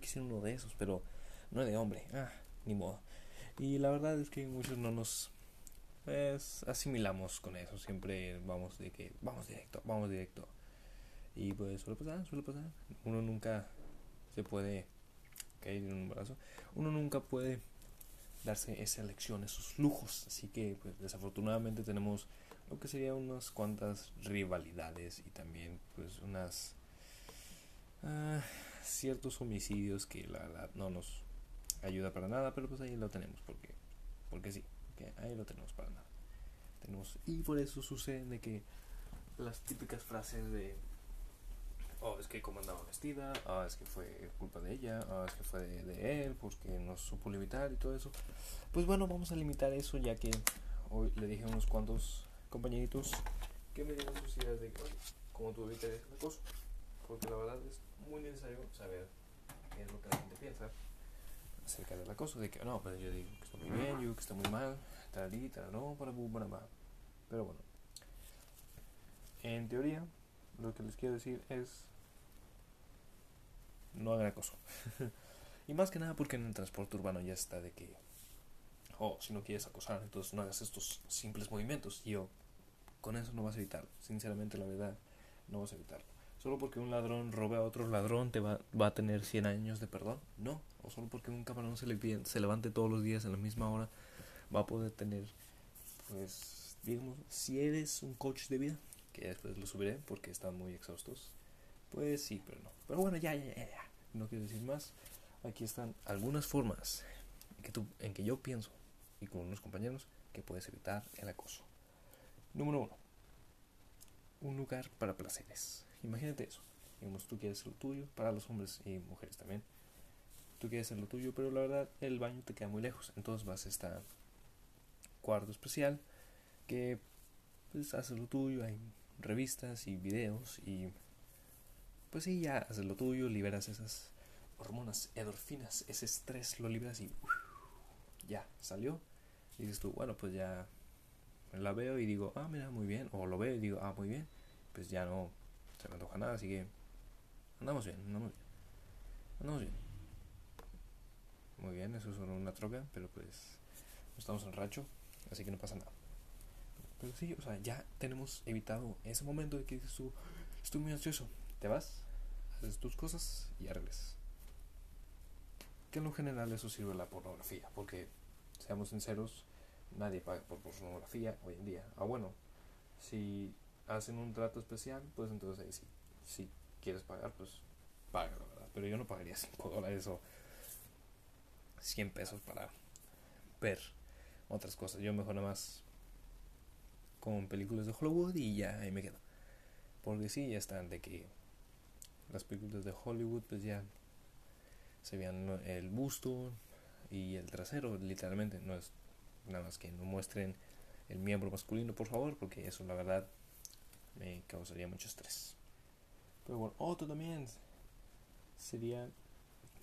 quisiera uno de esos, pero no de hombre. Ah, ni modo. Y la verdad es que muchos no nos pues, asimilamos con eso. Siempre vamos de que vamos directo, vamos directo. Y pues suele pasar, suele pasar. Uno nunca se puede caer en un brazo. Uno nunca puede darse esa elección, esos lujos. Así que pues desafortunadamente tenemos lo que serían unas cuantas rivalidades y también pues unas ah, ciertos homicidios que la verdad no nos ayuda para nada, pero pues ahí lo tenemos porque porque sí, que ahí lo tenemos para nada. Tenemos y por eso sucede de que las típicas frases de oh, es que como andaba vestida, ah, es que fue culpa de ella, ah, es que fue de, él, porque no supo limitar y todo eso. Pues bueno, vamos a limitar eso ya que hoy le dije a unos cuantos compañeritos que me dieron sus ideas de cómo tú evitar el acoso. Porque la verdad es muy necesario saber qué es lo que la gente piensa acerca del acoso. De que no, pues yo digo que está muy bien, yo digo que está muy mal, tal y tal, no, para, para, para. Pero bueno, en teoría, lo que les quiero decir es no hagan acoso. y más que nada porque en el transporte urbano ya está de que, oh, si no quieres acosar, entonces no hagas estos simples movimientos. Y yo, con eso no vas a evitarlo. Sinceramente, la verdad, no vas a evitarlo. Solo porque un ladrón robe a otro ladrón te va, va a tener 100 años de perdón. No. O solo porque un camarón se, le, se levante todos los días en la misma hora va a poder tener, pues, digamos, si eres un coach de vida, que después lo subiré porque están muy exhaustos pues sí, pero no. Pero bueno, ya, ya, ya, ya. No quiero decir más. Aquí están algunas formas en que, tú, en que yo pienso, y con unos compañeros, que puedes evitar el acoso. Número uno. Un lugar para placeres. Imagínate eso. Digamos, tú quieres lo tuyo, para los hombres y mujeres también. Tú quieres hacer lo tuyo, pero la verdad el baño te queda muy lejos. Entonces vas a este cuarto especial que pues haces lo tuyo, hay revistas y videos y pues sí, ya haces lo tuyo, liberas esas hormonas endorfinas, ese estrés lo liberas y ya salió. Y dices tú, bueno, pues ya la veo y digo, ah, mira, muy bien. O lo veo y digo, ah, muy bien. Pues ya no se me antoja nada, así que andamos bien, andamos bien. Andamos bien. Muy bien, eso es una troca, pero pues estamos en racho, así que no pasa nada. Pero sí, o sea, ya tenemos evitado ese momento de que dices tú, estoy muy ansioso, te vas, haces tus cosas y ya regresas. Que en lo general eso sirve la pornografía, porque seamos sinceros, nadie paga por pornografía hoy en día. Ah, bueno, si hacen un trato especial, pues entonces ahí. Si quieres pagar, pues paga, verdad. Pero yo no pagaría 5 dólares o 100 pesos para ver otras cosas. Yo mejor nada más con películas de Hollywood y ya ahí me quedo. Porque sí, ya están de que las películas de Hollywood pues ya se vean el busto y el trasero literalmente no es nada más que no muestren el miembro masculino por favor porque eso la verdad me causaría mucho estrés pero bueno otro también sería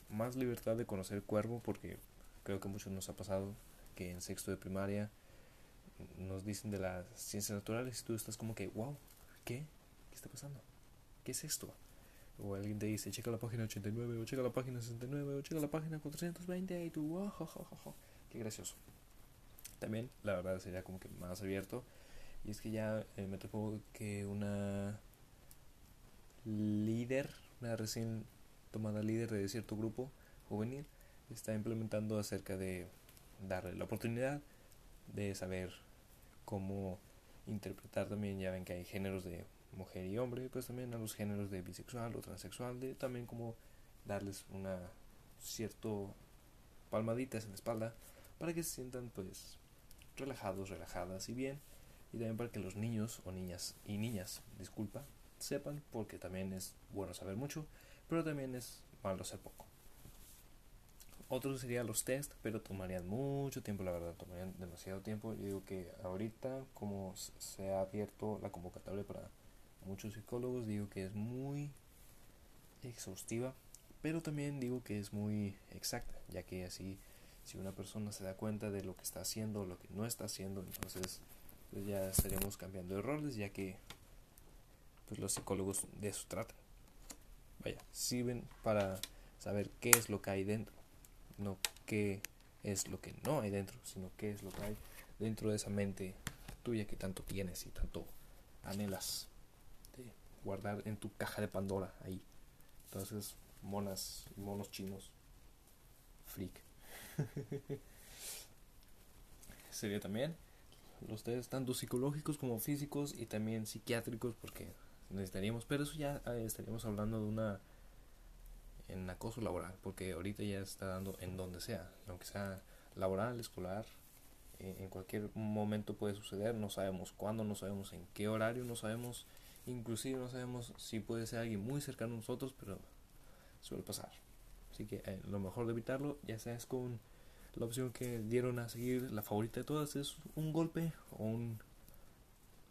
más libertad de conocer cuervo porque creo que a muchos nos ha pasado que en sexto de primaria nos dicen de las ciencias naturales y tú estás como que wow ¿qué? ¿qué está pasando? ¿qué es esto? O alguien te dice, checa la página 89, o checa la página 69, o checa la página 420, y tú, oh, qué gracioso. También, la verdad, sería como que más abierto. Y es que ya eh, me tocó que una líder, una recién tomada líder de cierto grupo juvenil, está implementando acerca de darle la oportunidad de saber cómo interpretar también, ya ven que hay géneros de mujer y hombre, pues también a los géneros de bisexual o transexual, de también como darles una cierto palmaditas en la espalda para que se sientan pues relajados, relajadas y bien y también para que los niños o niñas y niñas, disculpa, sepan porque también es bueno saber mucho, pero también es malo hacer poco. Otros serían los test, pero tomarían mucho tiempo, la verdad, tomarían demasiado tiempo. Yo digo que ahorita, como se ha abierto la convocatoria para muchos psicólogos digo que es muy exhaustiva, pero también digo que es muy exacta, ya que así si una persona se da cuenta de lo que está haciendo o lo que no está haciendo, entonces pues ya estaríamos cambiando de roles, ya que pues los psicólogos de eso tratan. Vaya, sirven para saber qué es lo que hay dentro, no qué es lo que no hay dentro, sino qué es lo que hay dentro de esa mente tuya que tanto tienes y tanto anhelas de guardar en tu caja de Pandora ahí. Entonces, monas y monos chinos. Freak. Sería también los test tanto psicológicos como físicos y también psiquiátricos porque necesitaríamos, pero eso ya eh, estaríamos hablando de una en acoso laboral, porque ahorita ya está dando en donde sea, aunque sea laboral, escolar, eh, en cualquier momento puede suceder, no sabemos cuándo, no sabemos en qué horario, no sabemos, inclusive no sabemos si puede ser alguien muy cercano a nosotros, pero suele pasar. Así que eh, lo mejor de evitarlo, ya sea es con la opción que dieron a seguir, la favorita de todas es un golpe o un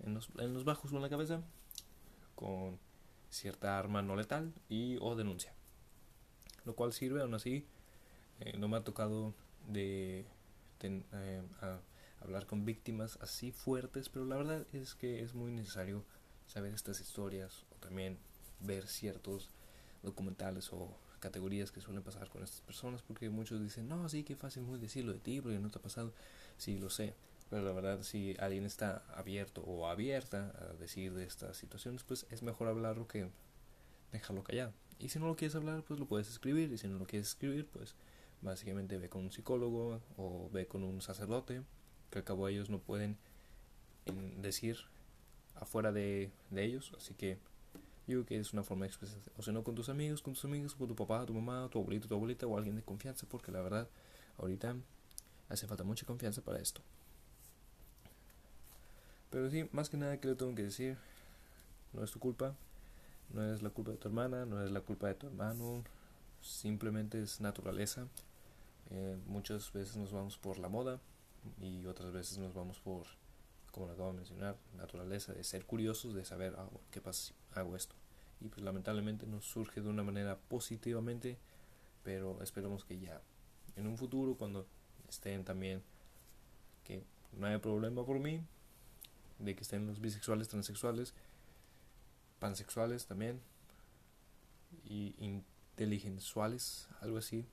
en los, en los bajos o en la cabeza con cierta arma no letal y o denuncia. Lo cual sirve aún así eh, no me ha tocado de eh, hablar con víctimas así fuertes pero la verdad es que es muy necesario saber estas historias o también ver ciertos documentales o categorías que suelen pasar con estas personas porque muchos dicen no sí que fácil muy decirlo de ti porque no te ha pasado sí lo sé pero la verdad si alguien está abierto o abierta a decir de estas situaciones pues es mejor hablarlo que dejarlo callado. Y si no lo quieres hablar pues lo puedes escribir y si no lo quieres escribir pues básicamente ve con un psicólogo o ve con un sacerdote que al cabo ellos no pueden decir afuera de, de ellos así que yo creo que es una forma de expresarse o si no con tus amigos con tus amigos con tu papá tu mamá tu abuelito tu abuelita o alguien de confianza porque la verdad ahorita hace falta mucha confianza para esto pero sí, más que nada que le tengo que decir, no es tu culpa, no es la culpa de tu hermana, no es la culpa de tu hermano, simplemente es naturaleza. Eh, muchas veces nos vamos por la moda y otras veces nos vamos por, como lo acabo de mencionar, naturaleza de ser curiosos, de saber ah, qué pasa si hago esto. Y pues lamentablemente nos surge de una manera positivamente, pero esperemos que ya en un futuro, cuando estén también, que no haya problema por mí, de que estén los bisexuales, transexuales, pansexuales también, y inteligentuales, algo así,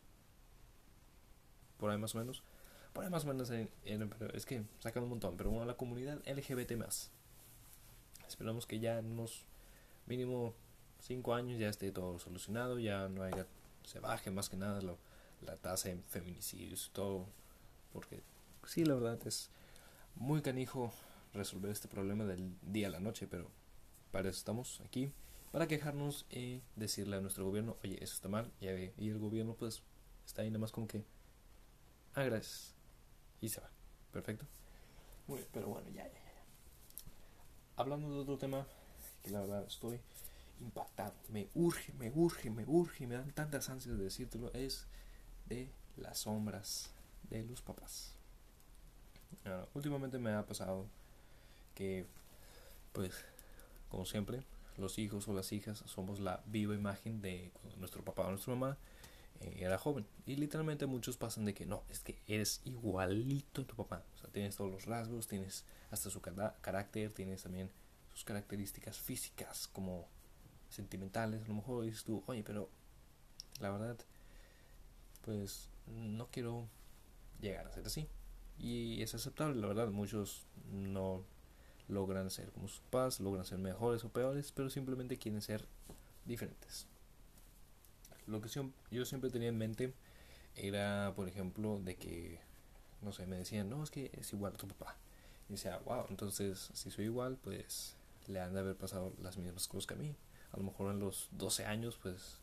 por ahí más o menos. Ahí más o menos, es que sacan un montón, pero bueno, la comunidad LGBT más. Esperamos que ya en unos mínimo 5 años ya esté todo solucionado, ya no haya, se baje más que nada la tasa de feminicidios y todo, porque sí, la verdad es muy canijo resolver este problema del día a la noche, pero para eso estamos aquí, para quejarnos y decirle a nuestro gobierno, oye, eso está mal, y, el gobierno pues está ahí nada más como que, ah, y se va, perfecto. Muy bien, pero bueno, ya, ya, ya. Hablando de otro tema, que la verdad estoy impactado, me urge, me urge, me urge, me dan tantas ansias de decírtelo, es de las sombras de los papás. últimamente me ha pasado que pues como siempre los hijos o las hijas somos la viva imagen de nuestro papá o nuestra mamá era joven. Y literalmente muchos pasan de que no es que eres igualito a tu papá o sea tienes todos los rasgos tienes hasta su carácter tienes también sus características físicas como sentimentales. A lo mejor dices tú oye pero la verdad pues no quiero llegar a ser así y es aceptable la verdad muchos no logran ser como sus papás, logran ser mejores o peores, pero simplemente quieren ser diferentes. Lo que yo siempre tenía en mente era, por ejemplo, de que, no sé, me decían, no, es que es igual a tu papá. Y decía, wow, entonces si soy igual, pues le han de haber pasado las mismas cosas que a mí. A lo mejor en los 12 años, pues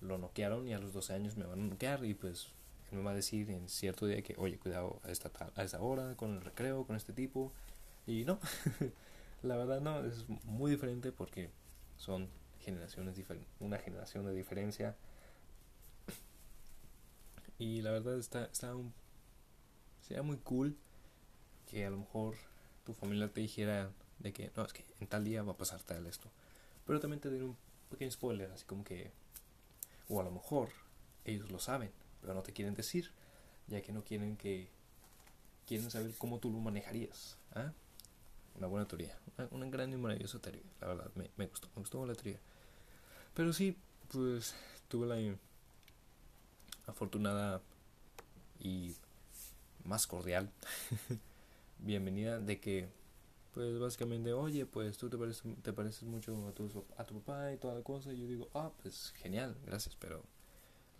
lo noquearon y a los 12 años me van a noquear y pues él me va a decir en cierto día que, oye, cuidado a esta, a esta hora, con el recreo, con este tipo y no, la verdad no, es muy diferente porque son generaciones una generación de diferencia. Y la verdad está, está un, sería muy cool que a lo mejor tu familia te dijera de que no, es que en tal día va a pasar tal esto. Pero también te diré un pequeño spoiler, así como que, o a lo mejor ellos lo saben, pero no te quieren decir, ya que no quieren que, quieren saber cómo tú lo manejarías. ¿ah? una buena teoría, una, gran y maravillosa teoría, la verdad, me, me gustó, me gustó la teoría. Pero sí, pues tuve la, afortunada y más cordial. Bienvenida de que pues básicamente oye pues tú te pareces, te pareces mucho a tu, a tu papá y toda la cosa y yo digo ah pues genial gracias pero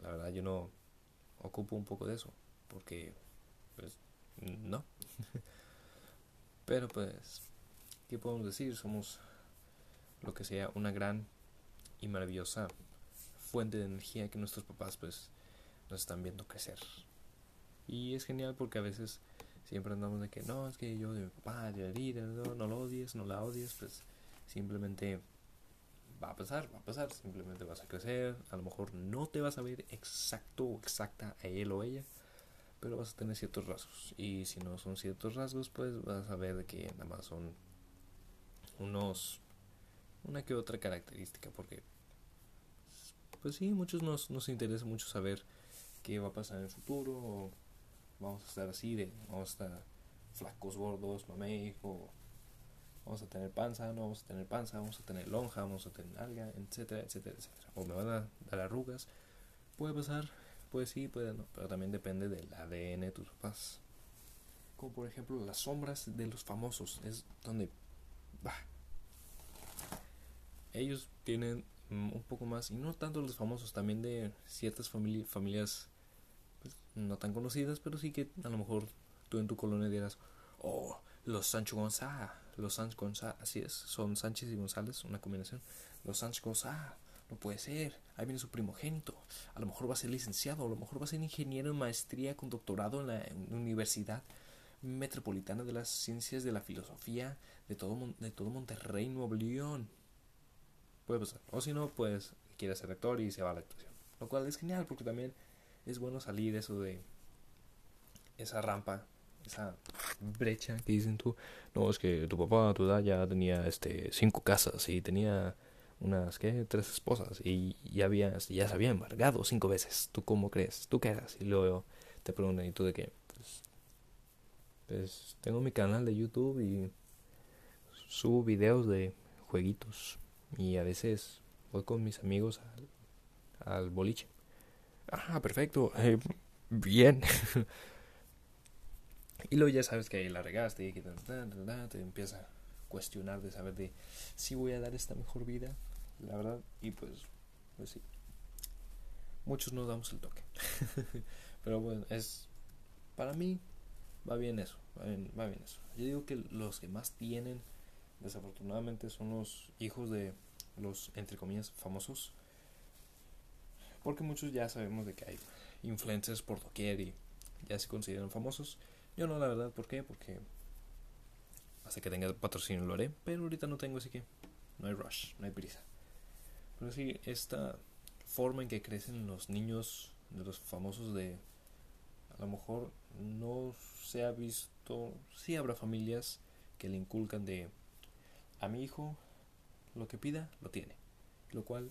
la verdad yo no ocupo un poco de eso porque pues no. Pero pues qué podemos decir somos lo que sea una gran y maravillosa fuente de energía que nuestros papás pues nos están viendo crecer y es genial porque a veces siempre andamos de que no, es que yo de mi papá, no, no lo odies, no la odies, pues simplemente va a pasar, va a pasar, simplemente vas a crecer, a lo mejor no te vas a ver exacto o exacta a él o ella, pero vas a tener ciertos rasgos. Y si no son ciertos rasgos, pues vas a ver que nada más son unos, una que otra característica, porque pues sí, muchos nos, nos interesa mucho saber qué va a pasar en el futuro vamos a estar así, vamos a estar flacos, gordos, mamey, o vamos a tener panza, no vamos a tener panza, vamos a tener lonja, vamos a tener alga, etcétera, etcétera, etcétera. O me van a dar arrugas. Puede pasar, puede sí, puede no, pero también depende del ADN de tus papás. Como por ejemplo las sombras de los famosos, es donde bah, ellos tienen un poco más, y no tanto los famosos, también de ciertas familias no tan conocidas, pero sí que a lo mejor tú en tu colonia dirás, oh, los Sancho González, los Sancho González, así es, son Sánchez y González, una combinación, los Sancho González, no puede ser, ahí viene su primogénito, a lo mejor va a ser licenciado, a lo mejor va a ser ingeniero en maestría con doctorado en la Universidad Metropolitana de las Ciencias de la Filosofía de todo, de todo Monterrey, Nuevo León. Puede pasar. O si no, pues quiere ser actor y se va a la actuación. Lo cual es genial porque también es bueno salir eso de esa rampa, esa brecha que dicen tú. No, es que tu papá tu edad ya tenía este cinco casas y tenía unas ¿qué? tres esposas y ya había ya se había embargado cinco veces. ¿Tú cómo crees? ¿Tú qué haces? Y luego te preguntan, ¿y tú de qué? Pues, pues tengo mi canal de YouTube y subo videos de jueguitos y a veces voy con mis amigos al, al boliche. Ah, perfecto. Eh, bien. y luego ya sabes que ahí la regaste y que te, empieza a cuestionar de saber de si voy a dar esta mejor vida, la verdad. Y pues, pues sí. Muchos nos damos el toque. Pero bueno, es. Para mí, va bien eso. Va bien, va bien eso. Yo digo que los que más tienen, desafortunadamente, son los hijos de los, entre comillas, famosos porque muchos ya sabemos de que hay influencers por doquier y ya se consideran famosos. Yo no, la verdad, ¿por qué? Porque hasta que tenga patrocinio lo haré, pero ahorita no tengo, así que no hay rush, no hay prisa. Pero sí, esta forma en que crecen los niños de los famosos de a lo mejor no se ha visto, sí habrá familias que le inculcan de a mi hijo lo que pida lo tiene, lo cual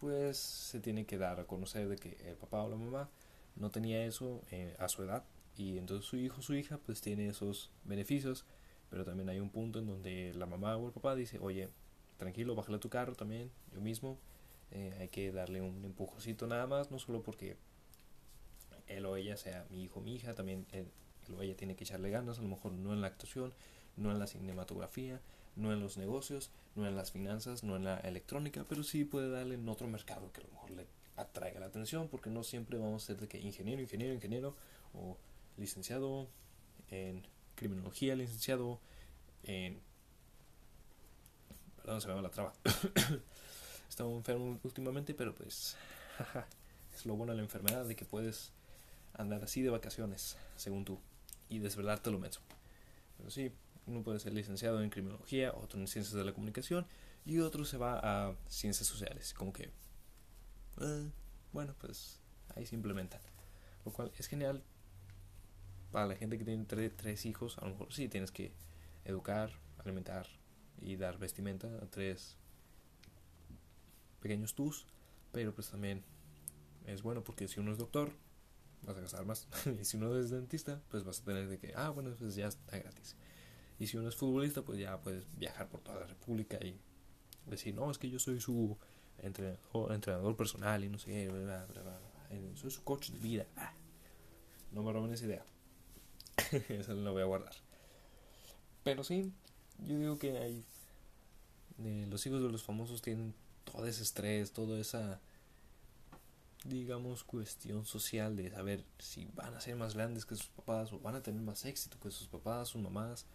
pues se tiene que dar a conocer de que el papá o la mamá no tenía eso eh, a su edad y entonces su hijo o su hija pues tiene esos beneficios pero también hay un punto en donde la mamá o el papá dice oye tranquilo bájale tu carro también yo mismo eh, hay que darle un empujocito nada más no solo porque él o ella sea mi hijo o mi hija también él o ella tiene que echarle ganas a lo mejor no en la actuación no en la cinematografía no en los negocios, no en las finanzas, no en la electrónica, pero sí puede darle en otro mercado que a lo mejor le atraiga la atención, porque no siempre vamos a ser de que ingeniero, ingeniero, ingeniero, o licenciado en criminología, licenciado en... Perdón, se me va la traba. Estaba enfermo últimamente, pero pues... es lo bueno de la enfermedad, de que puedes andar así de vacaciones, según tú, y desvelarte lo menos. Pero sí, uno puede ser licenciado en criminología, otro en ciencias de la comunicación y otro se va a ciencias sociales. Como que, eh, bueno, pues ahí se implementan. Lo cual es genial para la gente que tiene tres hijos. A lo mejor sí tienes que educar, alimentar y dar vestimenta a tres pequeños tus, pero pues también es bueno porque si uno es doctor, vas a gastar más. y si uno es dentista, pues vas a tener de que, ah, bueno, pues ya está gratis. Y si uno es futbolista, pues ya puedes viajar por toda la República y decir, no, es que yo soy su entrenador, entrenador personal y no sé soy su coach de vida. Ah, no me roben esa idea. esa la voy a guardar. Pero sí, yo digo que hay. los hijos de los famosos tienen todo ese estrés, toda esa. digamos, cuestión social de saber si van a ser más grandes que sus papás o van a tener más éxito que sus papás, sus mamás.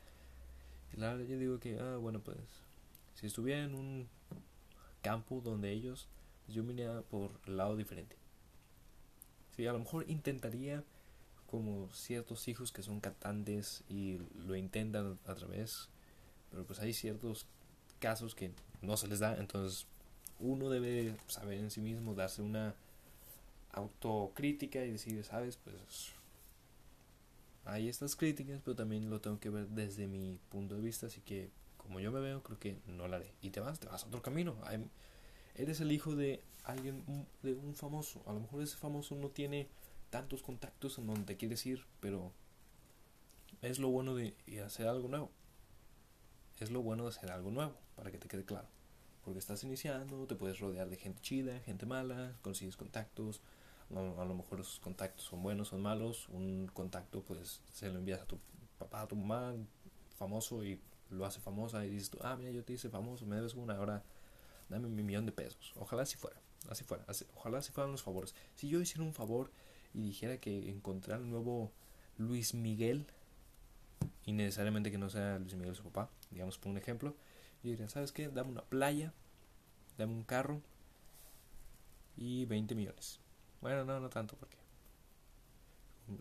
La yo digo que, ah, bueno, pues. Si estuviera en un campo donde ellos. Yo me por el lado diferente. Sí, a lo mejor intentaría como ciertos hijos que son cantantes y lo intentan a través, pero pues hay ciertos casos que no se les da, entonces uno debe saber en sí mismo, darse una autocrítica y decir, sabes, pues hay estas críticas, pero también lo tengo que ver desde mi punto de vista, así que como yo me veo, creo que no la haré. Y te vas, te vas a otro camino. eres el hijo de alguien, de un famoso. A lo mejor ese famoso no tiene tantos contactos en donde te quieres ir, pero es lo bueno de hacer algo nuevo. Es lo bueno de hacer algo nuevo, para que te quede claro. Porque estás iniciando, te puedes rodear de gente chida, gente mala, consigues contactos. A lo mejor esos contactos son buenos, son malos. Un contacto, pues se lo envías a tu papá, a tu mamá, famoso, y lo hace famosa. Y dices tú, ah, mira, yo te hice famoso, me debes una, ahora dame mi millón de pesos. Ojalá si fuera, así fuera. ojalá si fueran los favores. Si yo hiciera un favor y dijera que encontrar un nuevo Luis Miguel, y necesariamente que no sea Luis Miguel su papá, digamos por un ejemplo, yo diría, ¿sabes qué? Dame una playa, dame un carro y 20 millones. Bueno, no, no tanto porque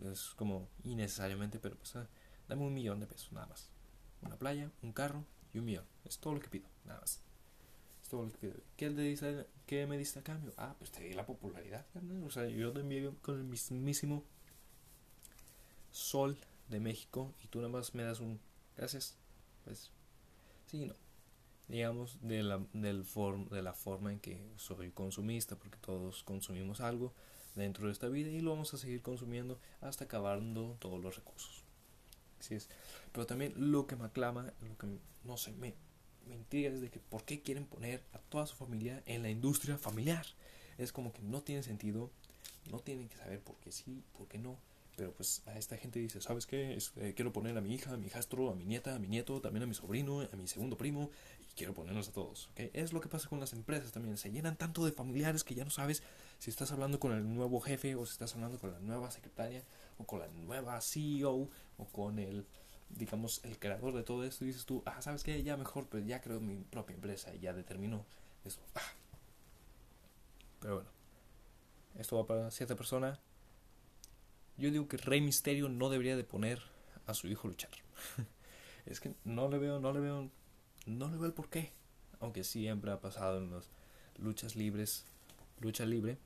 es como innecesariamente, pero pues ah, dame un millón de pesos, nada más. Una playa, un carro y un millón. Es todo lo que pido, nada más. ¿Qué, le dice, ¿Qué me diste a cambio? Ah, pues te di la popularidad, O sea, yo te envío con el mismísimo sol de México y tú nada más me das un gracias. Pues, sí, no. Digamos, de la, del form, de la forma en que soy consumista, porque todos consumimos algo dentro de esta vida y lo vamos a seguir consumiendo hasta acabando todos los recursos. Así es. Pero también lo que me aclama, lo que no sé, me, mentiras de que por qué quieren poner a toda su familia en la industria familiar. Es como que no tiene sentido, no tienen que saber por qué sí, por qué no. Pero pues a esta gente dice, ¿sabes qué? Eh, quiero poner a mi hija, a mi hijastro, a mi nieta, a mi nieto, también a mi sobrino, a mi segundo primo, y quiero ponerlos a todos. ¿okay? Es lo que pasa con las empresas también. Se llenan tanto de familiares que ya no sabes si estás hablando con el nuevo jefe o si estás hablando con la nueva secretaria o con la nueva CEO o con el digamos, el creador de todo esto, y dices tú, ah, ¿sabes qué? Ya mejor, pues ya creo mi propia empresa y ya determino eso. Ah. Pero bueno, esto va para cierta persona. Yo digo que Rey Misterio no debería de poner a su hijo a luchar. es que no le veo, no le veo, no le veo el porqué. Aunque siempre ha pasado en las luchas libres, lucha libre.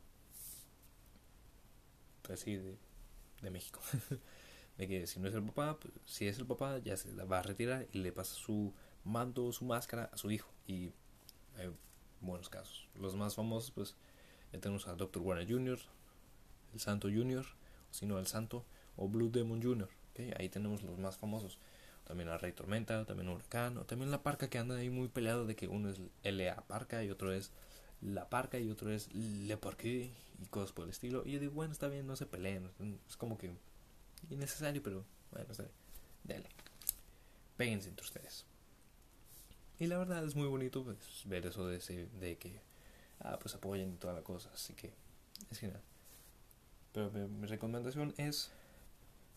Pues sí, de, de México. de que si no es el papá, pues, si es el papá, ya se va a retirar y le pasa su manto, su máscara a su hijo. Y hay buenos casos. Los más famosos, pues, ya tenemos a Dr. Warner Jr., el Santo Jr., o si no, el Santo, o Blue Demon Jr., ¿okay? Ahí tenemos los más famosos. También a Rey Tormenta, también Huracán, o también la Parca que anda ahí muy peleado de que uno es L.A. Parca y otro es La Parca y otro es Le Parque y cosas por el estilo. Y yo digo, bueno, está bien, no se peleen. Es como que innecesario, pero bueno, dale. Péguense entre ustedes. Y la verdad es muy bonito pues, ver eso de, ese, de que, ah, pues apoyen y toda la cosa. Así que, es genial. Pero mi, recomendación es,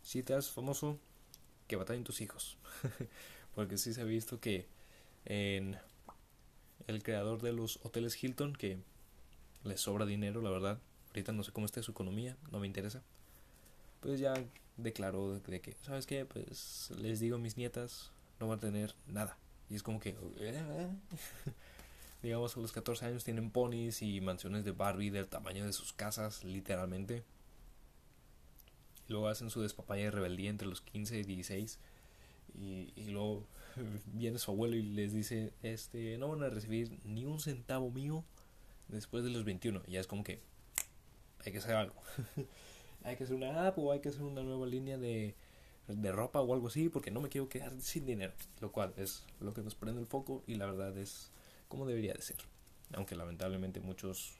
si te haces famoso, que batallen tus hijos. Porque sí se ha visto que en el creador de los hoteles Hilton, que les sobra dinero, la verdad. Ahorita no sé cómo está su economía, no me interesa. Pues ya declaró de que, ¿sabes qué? Pues les digo a mis nietas, no van a tener nada. Y es como que, digamos, a los 14 años tienen ponis y mansiones de Barbie del tamaño de sus casas, literalmente. Luego hacen su despapaya de rebeldía entre los 15 y 16. Y, y luego viene su abuelo y les dice, este, no van a recibir ni un centavo mío después de los 21. Y ya es como que hay que hacer algo. hay que hacer una app o hay que hacer una nueva línea de, de ropa o algo así porque no me quiero quedar sin dinero. Lo cual es lo que nos prende el foco y la verdad es como debería de ser. Aunque lamentablemente muchos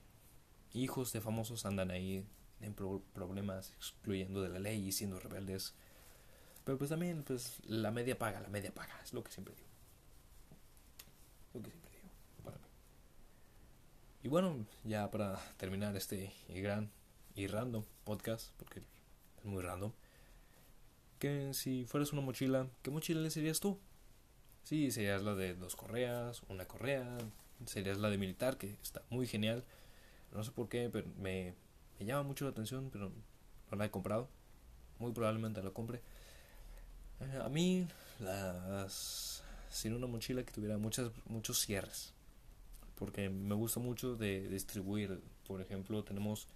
hijos de famosos andan ahí den problemas excluyendo de la ley y siendo rebeldes. Pero pues también, pues la media paga, la media paga, es lo que siempre digo. Lo que siempre digo, para mí. Y bueno, ya para terminar este gran y random podcast, porque es muy random, que si fueras una mochila, ¿qué mochila le serías tú? Sí, serías la de dos correas, una correa, serías la de militar, que está muy genial. No sé por qué, pero me, me llama mucho la atención, pero no la he comprado. Muy probablemente la compre. Eh, a mí, las, sin una mochila que tuviera muchas, muchos cierres. Porque me gusta mucho de distribuir. Por ejemplo, tenemos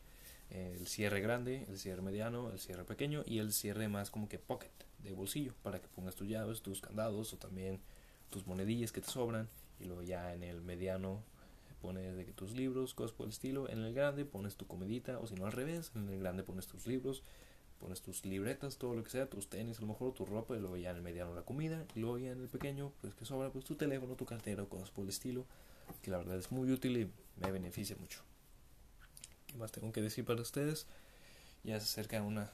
el cierre grande, el cierre mediano, el cierre pequeño y el cierre más como que pocket de bolsillo para que pongas tus llaves, tus candados o también tus monedillas que te sobran y luego ya en el mediano pones de que tus libros, cosas por el estilo, en el grande pones tu comidita o si no al revés, en el grande pones tus libros, pones tus libretas, todo lo que sea, tus tenis, a lo mejor tu ropa y luego ya en el mediano la comida y luego ya en el pequeño pues que sobra pues tu teléfono, tu cartera, cosas por el estilo, que la verdad es muy útil y me beneficia mucho más tengo que decir para ustedes? Ya se acerca una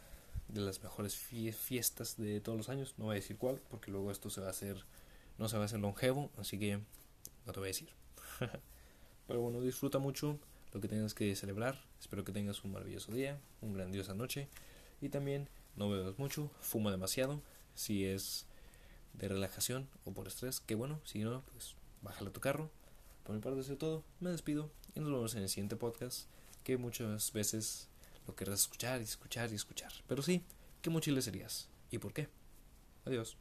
de las mejores fiestas de todos los años. No voy a decir cuál, porque luego esto se va a hacer, no se va a hacer longevo, así que no te voy a decir. Pero bueno, disfruta mucho lo que tengas que celebrar. Espero que tengas un maravilloso día, una grandiosa noche. Y también no bebas mucho, fuma demasiado. Si es de relajación o por estrés, que bueno. Si no, pues bájale a tu carro. Por mi parte, eso es todo. Me despido y nos vemos en el siguiente podcast que muchas veces lo querrás escuchar y escuchar y escuchar. Pero sí, ¿qué mochila serías? ¿Y por qué? Adiós.